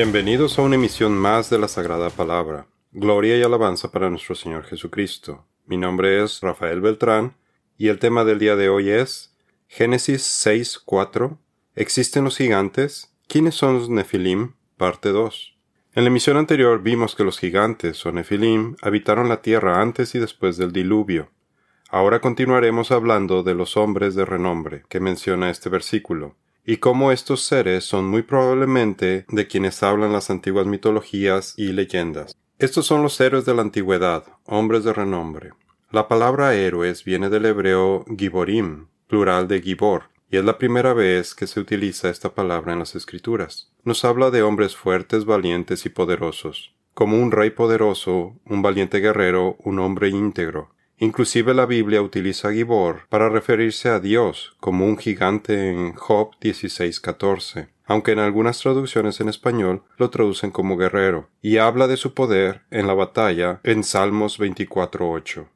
Bienvenidos a una emisión más de la Sagrada Palabra. Gloria y alabanza para nuestro Señor Jesucristo. Mi nombre es Rafael Beltrán y el tema del día de hoy es Génesis 6.4 ¿Existen los gigantes? ¿Quiénes son los Nefilim? Parte 2. En la emisión anterior vimos que los gigantes o Nefilim habitaron la tierra antes y después del diluvio. Ahora continuaremos hablando de los hombres de renombre que menciona este versículo, y cómo estos seres son muy probablemente de quienes hablan las antiguas mitologías y leyendas. Estos son los héroes de la antigüedad, hombres de renombre. La palabra héroes viene del hebreo giborim, plural de gibor, y es la primera vez que se utiliza esta palabra en las escrituras. Nos habla de hombres fuertes, valientes y poderosos, como un rey poderoso, un valiente guerrero, un hombre íntegro, Inclusive la Biblia utiliza a Gibor para referirse a Dios como un gigante en Job 16:14, aunque en algunas traducciones en español lo traducen como guerrero, y habla de su poder en la batalla en Salmos 24:8.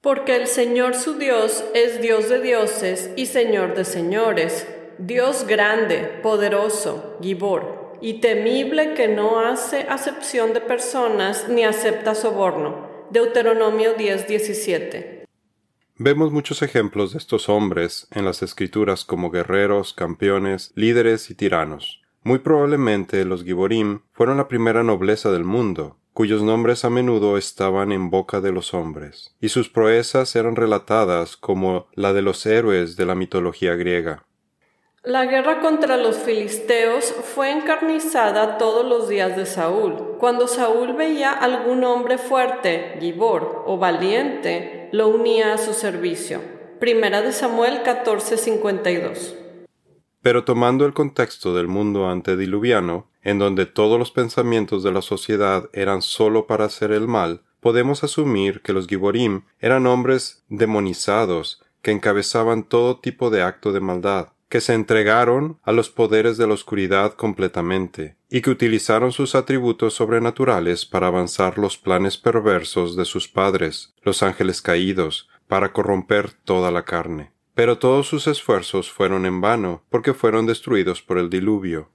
Porque el Señor su Dios es Dios de dioses y Señor de señores, Dios grande, poderoso, Gibor, y temible que no hace acepción de personas ni acepta soborno Deuteronomio 10:17. Vemos muchos ejemplos de estos hombres en las escrituras como guerreros, campeones, líderes y tiranos. Muy probablemente los Giborim fueron la primera nobleza del mundo, cuyos nombres a menudo estaban en boca de los hombres, y sus proezas eran relatadas como la de los héroes de la mitología griega. La guerra contra los filisteos fue encarnizada todos los días de Saúl. Cuando Saúl veía algún hombre fuerte, gibor o valiente, lo unía a su servicio. Primera de Samuel 14:52. Pero tomando el contexto del mundo antediluviano, en donde todos los pensamientos de la sociedad eran sólo para hacer el mal, podemos asumir que los giborim eran hombres demonizados que encabezaban todo tipo de acto de maldad que se entregaron a los poderes de la oscuridad completamente, y que utilizaron sus atributos sobrenaturales para avanzar los planes perversos de sus padres, los ángeles caídos, para corromper toda la carne. Pero todos sus esfuerzos fueron en vano, porque fueron destruidos por el diluvio.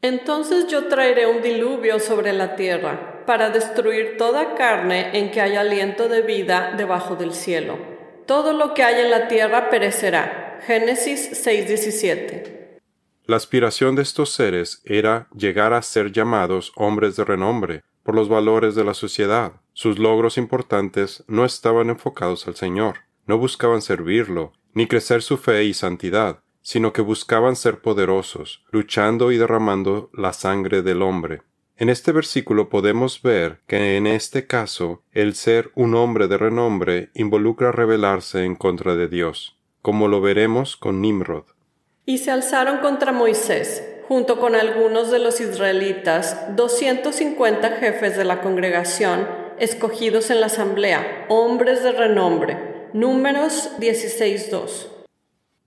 Entonces yo traeré un diluvio sobre la tierra, para destruir toda carne en que haya aliento de vida debajo del cielo. Todo lo que hay en la tierra perecerá Génesis 6:17. La aspiración de estos seres era llegar a ser llamados hombres de renombre por los valores de la sociedad. Sus logros importantes no estaban enfocados al Señor, no buscaban servirlo, ni crecer su fe y santidad, sino que buscaban ser poderosos, luchando y derramando la sangre del hombre. En este versículo podemos ver que en este caso el ser un hombre de renombre involucra rebelarse en contra de Dios como lo veremos con Nimrod. Y se alzaron contra Moisés, junto con algunos de los israelitas, 250 jefes de la congregación, escogidos en la asamblea, hombres de renombre. Números 16.2.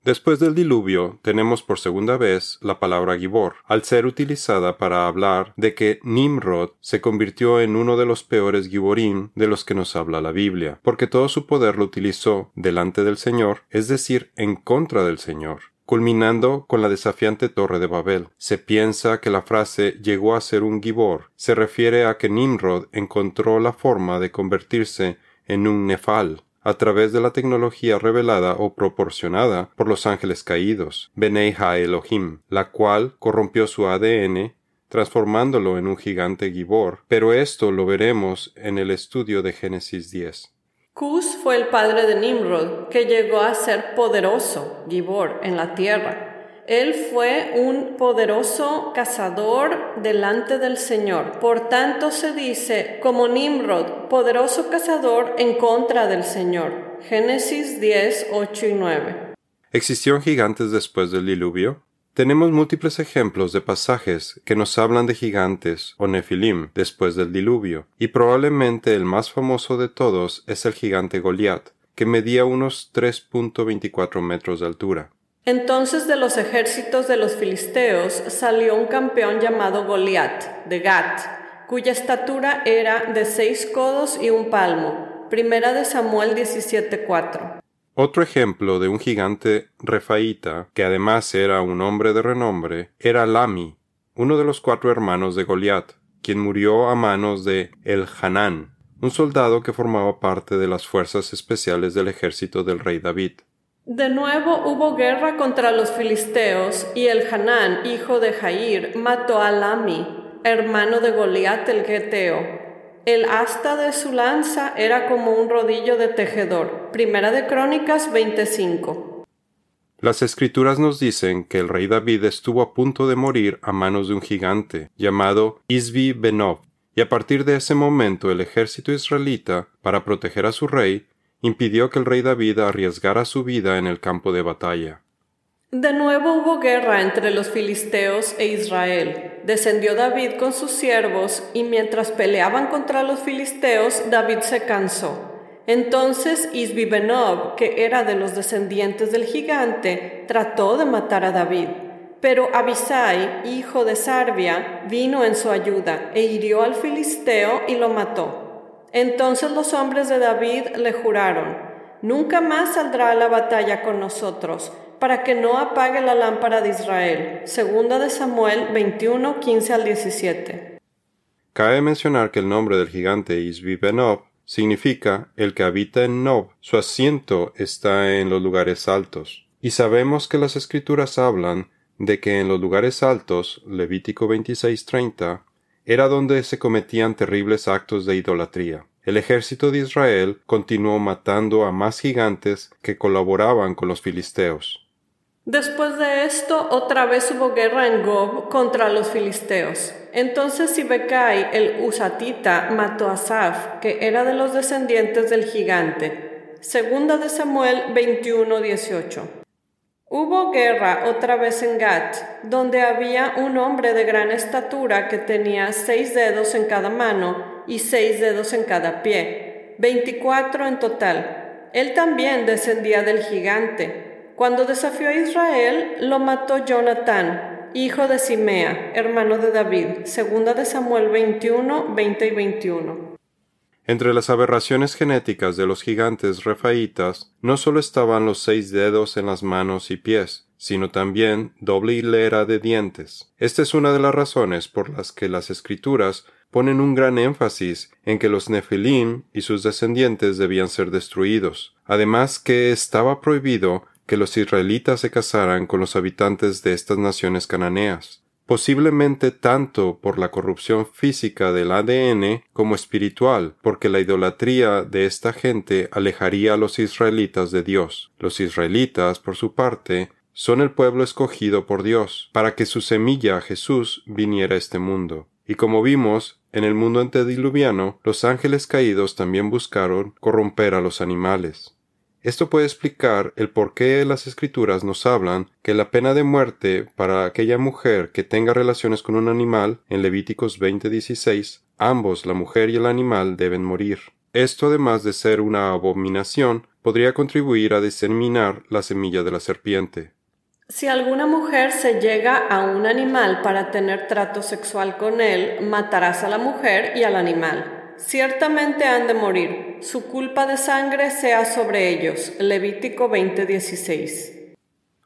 Después del diluvio, tenemos por segunda vez la palabra Gibor, al ser utilizada para hablar de que Nimrod se convirtió en uno de los peores Giborim de los que nos habla la Biblia, porque todo su poder lo utilizó delante del Señor, es decir, en contra del Señor culminando con la desafiante Torre de Babel. Se piensa que la frase llegó a ser un gibor se refiere a que Nimrod encontró la forma de convertirse en un nefal, a través de la tecnología revelada o proporcionada por los ángeles caídos, Benei Elohim, la cual corrompió su ADN transformándolo en un gigante Gibor, pero esto lo veremos en el estudio de Génesis 10. Cus fue el padre de Nimrod, que llegó a ser poderoso, Gibor, en la tierra. Él fue un poderoso cazador delante del Señor. Por tanto se dice, como Nimrod, poderoso cazador en contra del Señor. Génesis 10, 8 y 9. ¿Existieron gigantes después del diluvio? Tenemos múltiples ejemplos de pasajes que nos hablan de gigantes o nefilim después del diluvio, y probablemente el más famoso de todos es el gigante Goliat, que medía unos 3.24 metros de altura. Entonces de los ejércitos de los filisteos salió un campeón llamado Goliat, de Gat, cuya estatura era de seis codos y un palmo. Primera de Samuel 17:4. Otro ejemplo de un gigante refaíta, que además era un hombre de renombre, era Lami, uno de los cuatro hermanos de Goliat, quien murió a manos de El Hanán, un soldado que formaba parte de las fuerzas especiales del ejército del rey David. De nuevo hubo guerra contra los filisteos, y el Hanán, hijo de Jair, mató a Lami, hermano de Goliat el Geteo. El asta de su lanza era como un rodillo de tejedor. Primera de Crónicas 25. Las escrituras nos dicen que el rey David estuvo a punto de morir a manos de un gigante llamado Isbi Benob, y a partir de ese momento el ejército israelita, para proteger a su rey, impidió que el rey David arriesgara su vida en el campo de batalla. De nuevo hubo guerra entre los filisteos e Israel. Descendió David con sus siervos, y mientras peleaban contra los filisteos, David se cansó. Entonces Isbibenob, que era de los descendientes del gigante, trató de matar a David. Pero Abisai, hijo de Sarbia, vino en su ayuda e hirió al filisteo y lo mató. Entonces los hombres de David le juraron, Nunca más saldrá a la batalla con nosotros, para que no apague la lámpara de Israel. Segunda de Samuel 21, 15 al 17. Cabe mencionar que el nombre del gigante Isbibenob significa el que habita en Nob. Su asiento está en los lugares altos. Y sabemos que las escrituras hablan de que en los lugares altos, Levítico 26:30, era donde se cometían terribles actos de idolatría. El ejército de Israel continuó matando a más gigantes que colaboraban con los filisteos. Después de esto, otra vez hubo guerra en Gob contra los filisteos. Entonces Sibecai el Usatita mató a Saf, que era de los descendientes del gigante. Segunda de Samuel 21:18. Hubo guerra otra vez en Gat, donde había un hombre de gran estatura que tenía seis dedos en cada mano y seis dedos en cada pie, veinticuatro en total. Él también descendía del gigante. Cuando desafió a Israel, lo mató Jonatán, hijo de Simea, hermano de David. Segunda de Samuel 21, 20 y 21. Entre las aberraciones genéticas de los gigantes refaitas, no solo estaban los seis dedos en las manos y pies, sino también doble hilera de dientes. Esta es una de las razones por las que las escrituras ponen un gran énfasis en que los Nefilim y sus descendientes debían ser destruidos, además que estaba prohibido que los israelitas se casaran con los habitantes de estas naciones cananeas, posiblemente tanto por la corrupción física del ADN como espiritual, porque la idolatría de esta gente alejaría a los israelitas de Dios. Los israelitas, por su parte, son el pueblo escogido por Dios, para que su semilla Jesús viniera a este mundo. Y como vimos, en el mundo antediluviano, los ángeles caídos también buscaron corromper a los animales. Esto puede explicar el por qué las escrituras nos hablan que la pena de muerte para aquella mujer que tenga relaciones con un animal en Levíticos 20:16, ambos, la mujer y el animal, deben morir. Esto, además de ser una abominación, podría contribuir a diseminar la semilla de la serpiente. Si alguna mujer se llega a un animal para tener trato sexual con él, matarás a la mujer y al animal ciertamente han de morir, su culpa de sangre sea sobre ellos. Levítico 20:16.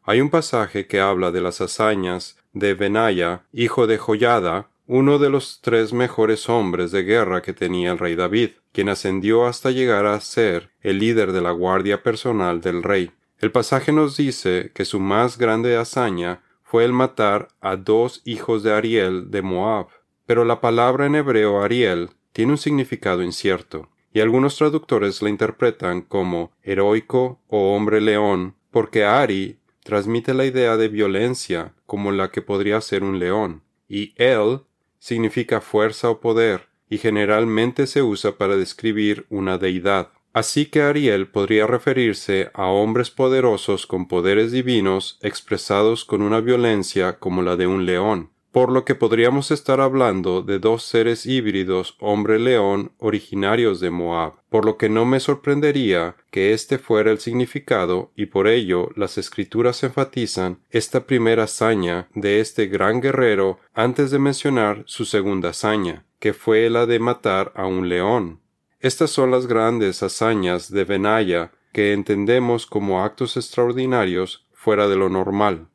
Hay un pasaje que habla de las hazañas de Benaya, hijo de Joyada, uno de los tres mejores hombres de guerra que tenía el rey David, quien ascendió hasta llegar a ser el líder de la guardia personal del rey. El pasaje nos dice que su más grande hazaña fue el matar a dos hijos de Ariel de Moab. Pero la palabra en hebreo Ariel tiene un significado incierto, y algunos traductores la interpretan como heroico o hombre león, porque Ari transmite la idea de violencia como la que podría ser un león, y El significa fuerza o poder, y generalmente se usa para describir una deidad. Así que Ariel podría referirse a hombres poderosos con poderes divinos expresados con una violencia como la de un león, por lo que podríamos estar hablando de dos seres híbridos hombre-león originarios de Moab, por lo que no me sorprendería que este fuera el significado y por ello las escrituras enfatizan esta primera hazaña de este gran guerrero antes de mencionar su segunda hazaña, que fue la de matar a un león. Estas son las grandes hazañas de Benaya que entendemos como actos extraordinarios fuera de lo normal.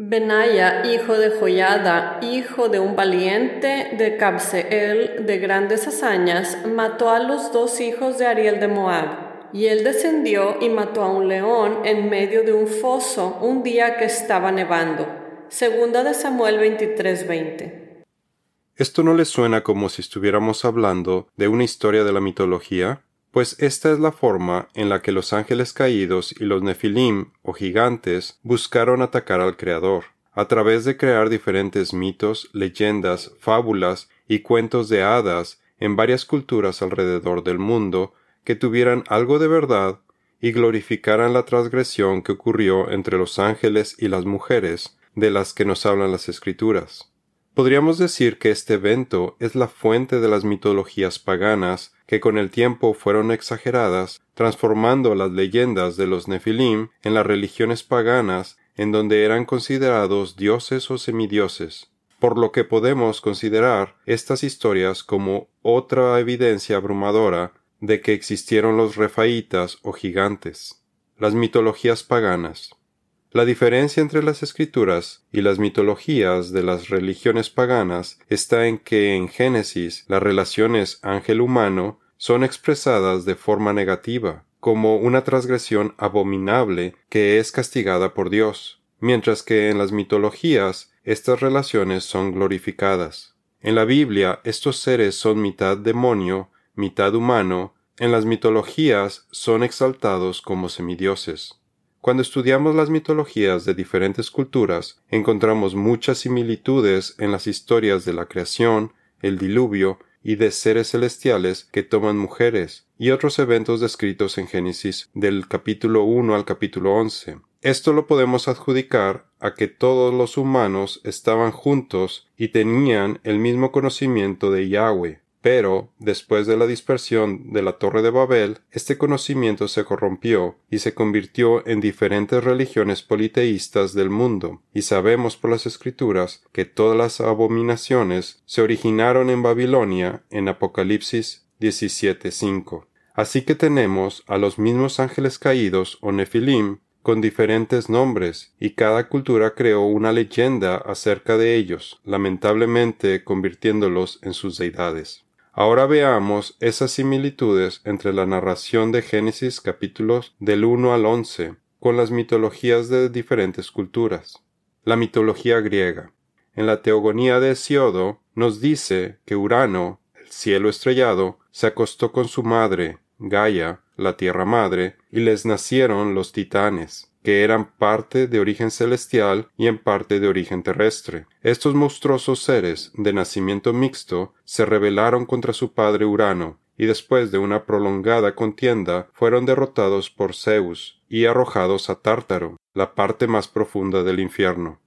Benaya, hijo de Joyada, hijo de un valiente de Cabseel de grandes hazañas, mató a los dos hijos de Ariel de Moab. Y él descendió y mató a un león en medio de un foso un día que estaba nevando. Segunda de Samuel 23:20. ¿Esto no le suena como si estuviéramos hablando de una historia de la mitología? Pues esta es la forma en la que los ángeles caídos y los nefilim o gigantes buscaron atacar al Creador, a través de crear diferentes mitos, leyendas, fábulas y cuentos de hadas en varias culturas alrededor del mundo que tuvieran algo de verdad y glorificaran la transgresión que ocurrió entre los ángeles y las mujeres de las que nos hablan las escrituras. Podríamos decir que este evento es la fuente de las mitologías paganas que con el tiempo fueron exageradas, transformando las leyendas de los Nefilim en las religiones paganas en donde eran considerados dioses o semidioses, por lo que podemos considerar estas historias como otra evidencia abrumadora de que existieron los refaitas o gigantes. Las mitologías paganas. La diferencia entre las escrituras y las mitologías de las religiones paganas está en que en Génesis las relaciones ángel-humano son expresadas de forma negativa, como una transgresión abominable que es castigada por Dios, mientras que en las mitologías estas relaciones son glorificadas. En la Biblia estos seres son mitad demonio, mitad humano, en las mitologías son exaltados como semidioses. Cuando estudiamos las mitologías de diferentes culturas, encontramos muchas similitudes en las historias de la creación, el diluvio y de seres celestiales que toman mujeres, y otros eventos descritos en Génesis del capítulo 1 al capítulo 11. Esto lo podemos adjudicar a que todos los humanos estaban juntos y tenían el mismo conocimiento de Yahweh, pero, después de la dispersión de la Torre de Babel, este conocimiento se corrompió y se convirtió en diferentes religiones politeístas del mundo, y sabemos por las escrituras que todas las abominaciones se originaron en Babilonia en Apocalipsis 17.5. Así que tenemos a los mismos ángeles caídos o nefilim con diferentes nombres, y cada cultura creó una leyenda acerca de ellos, lamentablemente convirtiéndolos en sus deidades. Ahora veamos esas similitudes entre la narración de Génesis capítulos del 1 al 11 con las mitologías de diferentes culturas. La mitología griega. En la Teogonía de Hesiodo nos dice que Urano, el cielo estrellado, se acostó con su madre, Gaia, la tierra madre, y les nacieron los titanes que eran parte de origen celestial y en parte de origen terrestre. Estos monstruosos seres de nacimiento mixto se rebelaron contra su padre Urano, y después de una prolongada contienda fueron derrotados por Zeus y arrojados a Tártaro, la parte más profunda del infierno.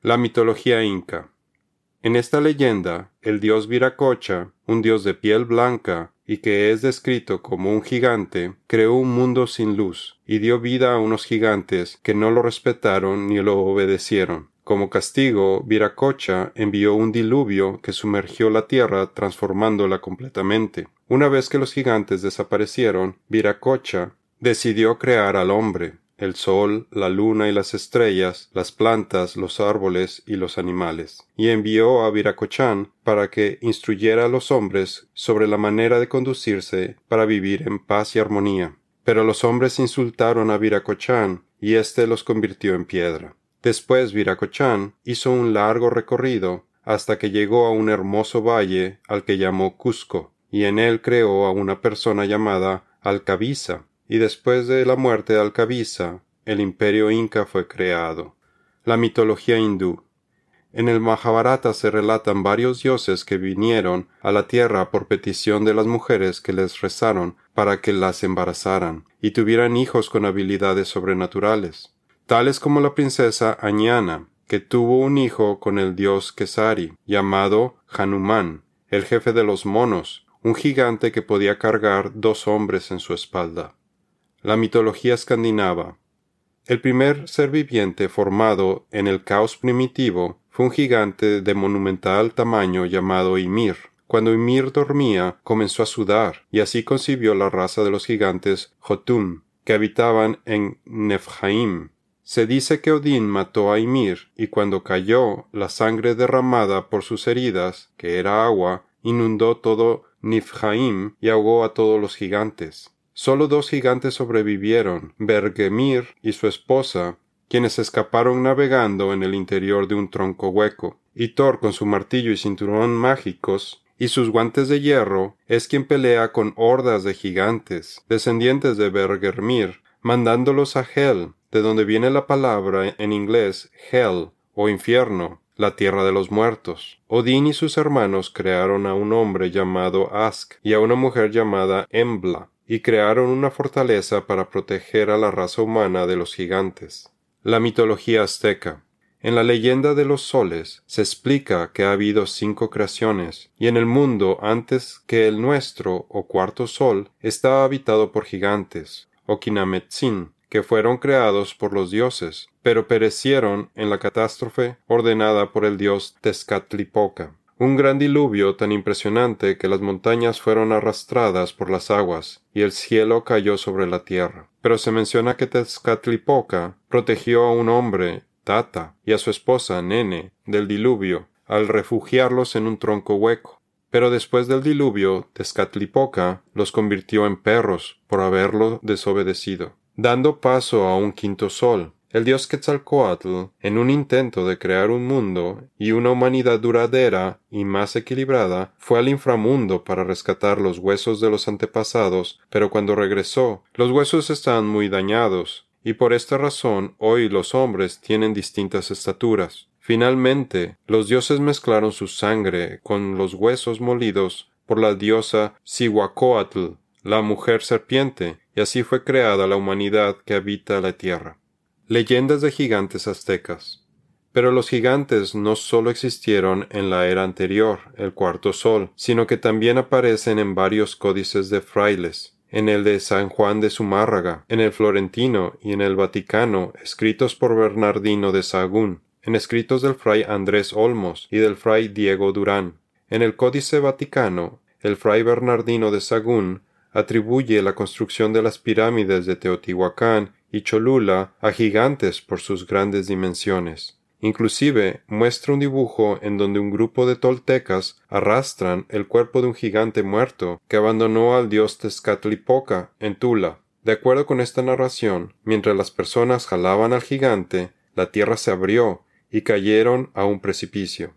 La mitología inca. En esta leyenda, el dios Viracocha, un dios de piel blanca, y que es descrito como un gigante, creó un mundo sin luz, y dio vida a unos gigantes que no lo respetaron ni lo obedecieron. Como castigo, Viracocha envió un diluvio que sumergió la tierra transformándola completamente. Una vez que los gigantes desaparecieron, Viracocha decidió crear al hombre, el sol, la luna y las estrellas, las plantas, los árboles y los animales, y envió a Viracochán para que instruyera a los hombres sobre la manera de conducirse para vivir en paz y armonía. Pero los hombres insultaron a Viracochán y éste los convirtió en piedra. Después Viracochán hizo un largo recorrido hasta que llegó a un hermoso valle al que llamó Cusco, y en él creó a una persona llamada Alcabiza, y después de la muerte de Alcavisa, el imperio inca fue creado. La mitología hindú. En el Mahabharata se relatan varios dioses que vinieron a la tierra por petición de las mujeres que les rezaron para que las embarazaran y tuvieran hijos con habilidades sobrenaturales, tales como la princesa Añana, que tuvo un hijo con el dios Kesari, llamado Hanuman, el jefe de los monos, un gigante que podía cargar dos hombres en su espalda. La mitología escandinava. El primer ser viviente formado en el caos primitivo fue un gigante de monumental tamaño llamado Ymir. Cuando Ymir dormía, comenzó a sudar, y así concibió la raza de los gigantes Jotun, que habitaban en Nefjaim. Se dice que Odín mató a Ymir, y cuando cayó, la sangre derramada por sus heridas, que era agua, inundó todo Nifhaim y ahogó a todos los gigantes. Solo dos gigantes sobrevivieron, Bergemir y su esposa, quienes escaparon navegando en el interior de un tronco hueco, y Thor con su martillo y cinturón mágicos y sus guantes de hierro es quien pelea con hordas de gigantes, descendientes de Bergermir, mandándolos a Hel, de donde viene la palabra en inglés Hell o infierno, la tierra de los muertos. Odín y sus hermanos crearon a un hombre llamado Ask y a una mujer llamada Embla, y crearon una fortaleza para proteger a la raza humana de los gigantes. La mitología azteca. En la leyenda de los soles se explica que ha habido cinco creaciones, y en el mundo antes que el nuestro o cuarto sol estaba habitado por gigantes, o Kinametsin, que fueron creados por los dioses, pero perecieron en la catástrofe ordenada por el dios Tezcatlipoca. Un gran diluvio tan impresionante que las montañas fueron arrastradas por las aguas y el cielo cayó sobre la tierra. Pero se menciona que Tezcatlipoca protegió a un hombre, Tata, y a su esposa, Nene, del diluvio, al refugiarlos en un tronco hueco. Pero después del diluvio, Tezcatlipoca los convirtió en perros por haberlo desobedecido dando paso a un quinto sol. El dios Quetzalcoatl, en un intento de crear un mundo y una humanidad duradera y más equilibrada, fue al inframundo para rescatar los huesos de los antepasados, pero cuando regresó, los huesos estaban muy dañados, y por esta razón hoy los hombres tienen distintas estaturas. Finalmente, los dioses mezclaron su sangre con los huesos molidos por la diosa Cihuacóatl, la mujer serpiente, y así fue creada la humanidad que habita la tierra. Leyendas de gigantes aztecas. Pero los gigantes no solo existieron en la era anterior, el cuarto sol, sino que también aparecen en varios códices de frailes, en el de San Juan de Zumárraga, en el Florentino y en el Vaticano, escritos por Bernardino de Sahagún, en escritos del fray Andrés Olmos y del fray Diego Durán. En el Códice Vaticano, el fray Bernardino de Sagún atribuye la construcción de las pirámides de Teotihuacán y Cholula a gigantes por sus grandes dimensiones. Inclusive muestra un dibujo en donde un grupo de toltecas arrastran el cuerpo de un gigante muerto que abandonó al dios Tezcatlipoca en Tula. De acuerdo con esta narración, mientras las personas jalaban al gigante, la tierra se abrió y cayeron a un precipicio.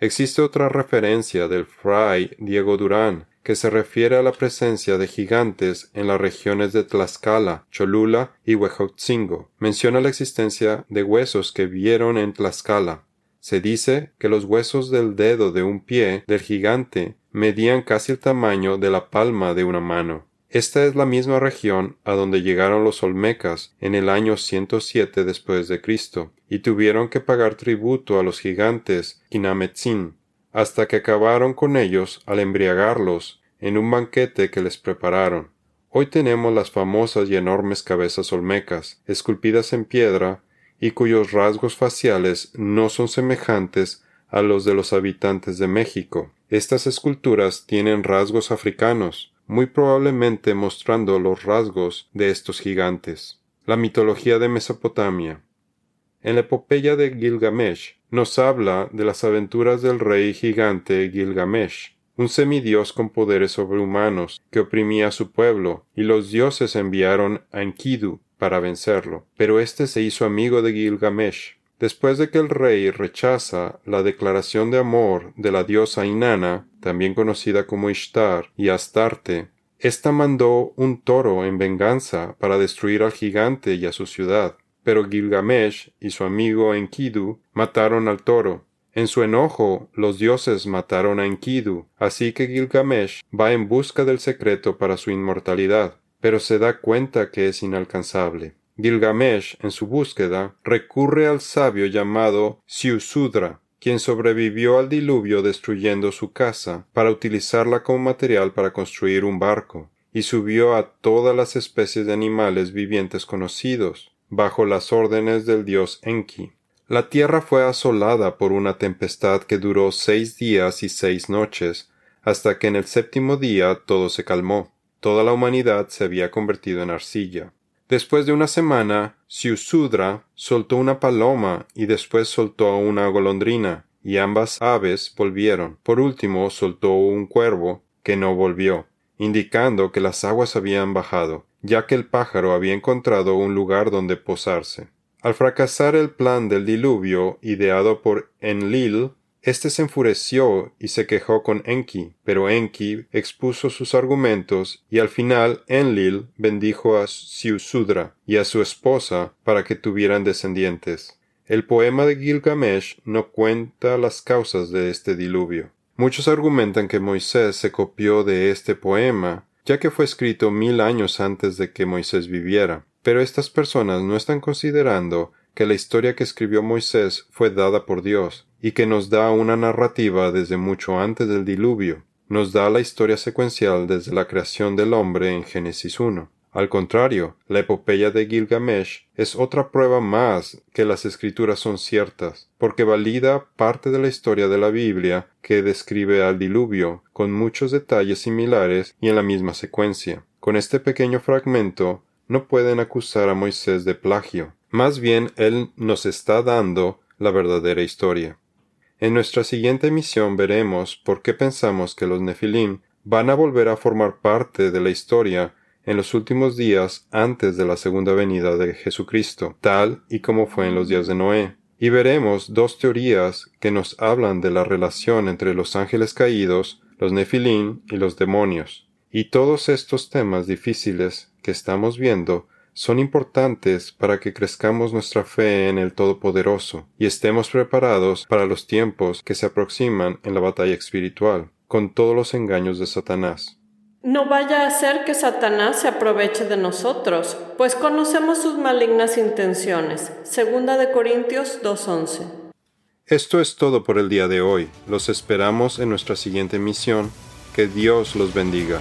Existe otra referencia del fray Diego Durán que se refiere a la presencia de gigantes en las regiones de Tlaxcala, Cholula y Huejotzingo. Menciona la existencia de huesos que vieron en Tlaxcala. Se dice que los huesos del dedo de un pie del gigante medían casi el tamaño de la palma de una mano. Esta es la misma región a donde llegaron los olmecas en el año 107 después de Cristo, y tuvieron que pagar tributo a los gigantes Kinametzin hasta que acabaron con ellos al embriagarlos en un banquete que les prepararon. Hoy tenemos las famosas y enormes cabezas olmecas, esculpidas en piedra, y cuyos rasgos faciales no son semejantes a los de los habitantes de México. Estas esculturas tienen rasgos africanos, muy probablemente mostrando los rasgos de estos gigantes. La mitología de Mesopotamia. En la epopeya de Gilgamesh nos habla de las aventuras del rey gigante Gilgamesh, un semidios con poderes sobrehumanos que oprimía a su pueblo, y los dioses enviaron a Enkidu para vencerlo. Pero éste se hizo amigo de Gilgamesh. Después de que el rey rechaza la declaración de amor de la diosa Inanna, también conocida como Ishtar y Astarte, ésta mandó un toro en venganza para destruir al gigante y a su ciudad. Pero Gilgamesh y su amigo Enkidu mataron al toro. En su enojo, los dioses mataron a Enkidu, así que Gilgamesh va en busca del secreto para su inmortalidad, pero se da cuenta que es inalcanzable. Gilgamesh, en su búsqueda, recurre al sabio llamado Siusudra, quien sobrevivió al diluvio destruyendo su casa para utilizarla como material para construir un barco, y subió a todas las especies de animales vivientes conocidos, bajo las órdenes del dios Enki. La tierra fue asolada por una tempestad que duró seis días y seis noches, hasta que en el séptimo día todo se calmó. Toda la humanidad se había convertido en arcilla. Después de una semana, Siusudra soltó una paloma y después soltó una golondrina, y ambas aves volvieron. Por último soltó un cuervo, que no volvió, indicando que las aguas habían bajado, ya que el pájaro había encontrado un lugar donde posarse. Al fracasar el plan del diluvio ideado por Enlil, este se enfureció y se quejó con Enki, pero Enki expuso sus argumentos y al final Enlil bendijo a Siusudra y a su esposa para que tuvieran descendientes. El poema de Gilgamesh no cuenta las causas de este diluvio. Muchos argumentan que Moisés se copió de este poema, ya que fue escrito mil años antes de que Moisés viviera. Pero estas personas no están considerando que la historia que escribió Moisés fue dada por Dios, y que nos da una narrativa desde mucho antes del diluvio, nos da la historia secuencial desde la creación del hombre en Génesis 1. Al contrario, la epopeya de Gilgamesh es otra prueba más que las escrituras son ciertas, porque valida parte de la historia de la Biblia que describe al diluvio, con muchos detalles similares y en la misma secuencia. Con este pequeño fragmento no pueden acusar a Moisés de plagio, más bien él nos está dando la verdadera historia. En nuestra siguiente emisión veremos por qué pensamos que los Nefilim van a volver a formar parte de la historia en los últimos días antes de la segunda venida de Jesucristo, tal y como fue en los días de Noé. Y veremos dos teorías que nos hablan de la relación entre los ángeles caídos, los Nefilim y los demonios. Y todos estos temas difíciles que estamos viendo son importantes para que crezcamos nuestra fe en el Todopoderoso y estemos preparados para los tiempos que se aproximan en la batalla espiritual, con todos los engaños de Satanás. No vaya a ser que Satanás se aproveche de nosotros, pues conocemos sus malignas intenciones. Segunda de Corintios 2.11. Esto es todo por el día de hoy. Los esperamos en nuestra siguiente misión. Que Dios los bendiga.